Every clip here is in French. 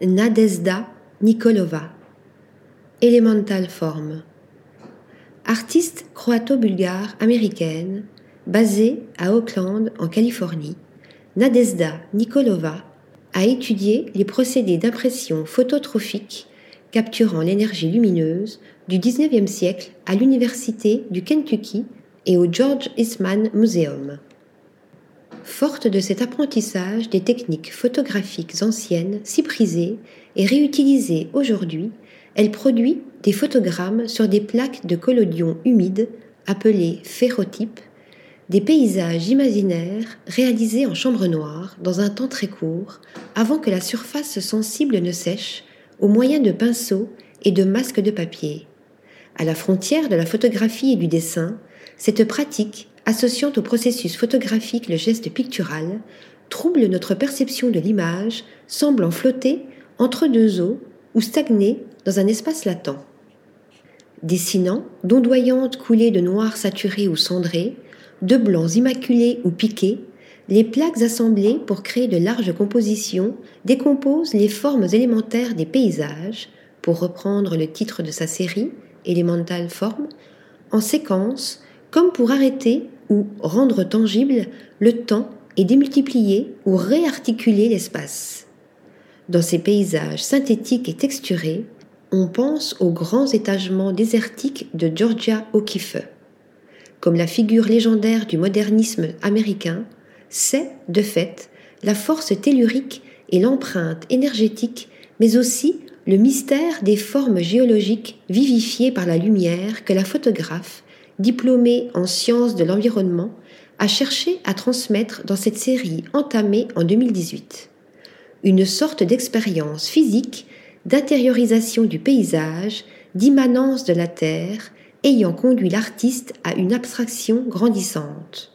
Nadezhda Nikolova. Elemental Form. Artiste croato-bulgare américaine, basée à Oakland, en Californie, Nadezhda Nikolova a étudié les procédés d'impression phototrophique capturant l'énergie lumineuse du XIXe siècle à l'Université du Kentucky et au George Eastman Museum. Forte de cet apprentissage des techniques photographiques anciennes si prisées et réutilisées aujourd'hui, elle produit des photogrammes sur des plaques de collodion humides appelées ferrotypes, des paysages imaginaires réalisés en chambre noire dans un temps très court avant que la surface sensible ne sèche au moyen de pinceaux et de masques de papier. À la frontière de la photographie et du dessin, cette pratique, associant au processus photographique le geste pictural, trouble notre perception de l'image, semblant flotter entre deux eaux ou stagner dans un espace latent. Dessinant d'ondoyantes coulées de noir saturé ou cendré, de blancs immaculés ou piqués, les plaques assemblées pour créer de larges compositions décomposent les formes élémentaires des paysages, pour reprendre le titre de sa série, Elemental Form, en séquence, comme pour arrêter ou rendre tangible le temps et démultiplier ou réarticuler l'espace. Dans ces paysages synthétiques et texturés, on pense aux grands étagements désertiques de Georgia O'Keeffe. Comme la figure légendaire du modernisme américain, c'est, de fait, la force tellurique et l'empreinte énergétique, mais aussi le mystère des formes géologiques vivifiées par la lumière que la photographe, diplômée en sciences de l'environnement, a cherché à transmettre dans cette série entamée en 2018. Une sorte d'expérience physique, d'intériorisation du paysage, d'immanence de la Terre, ayant conduit l'artiste à une abstraction grandissante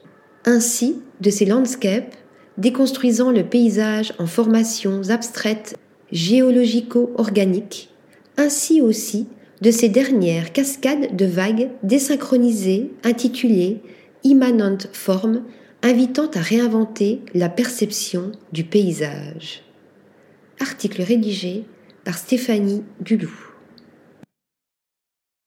ainsi de ces landscapes, déconstruisant le paysage en formations abstraites géologico-organiques, ainsi aussi de ces dernières cascades de vagues désynchronisées intitulées Immanent Form, invitant à réinventer la perception du paysage. Article rédigé par Stéphanie Dulou.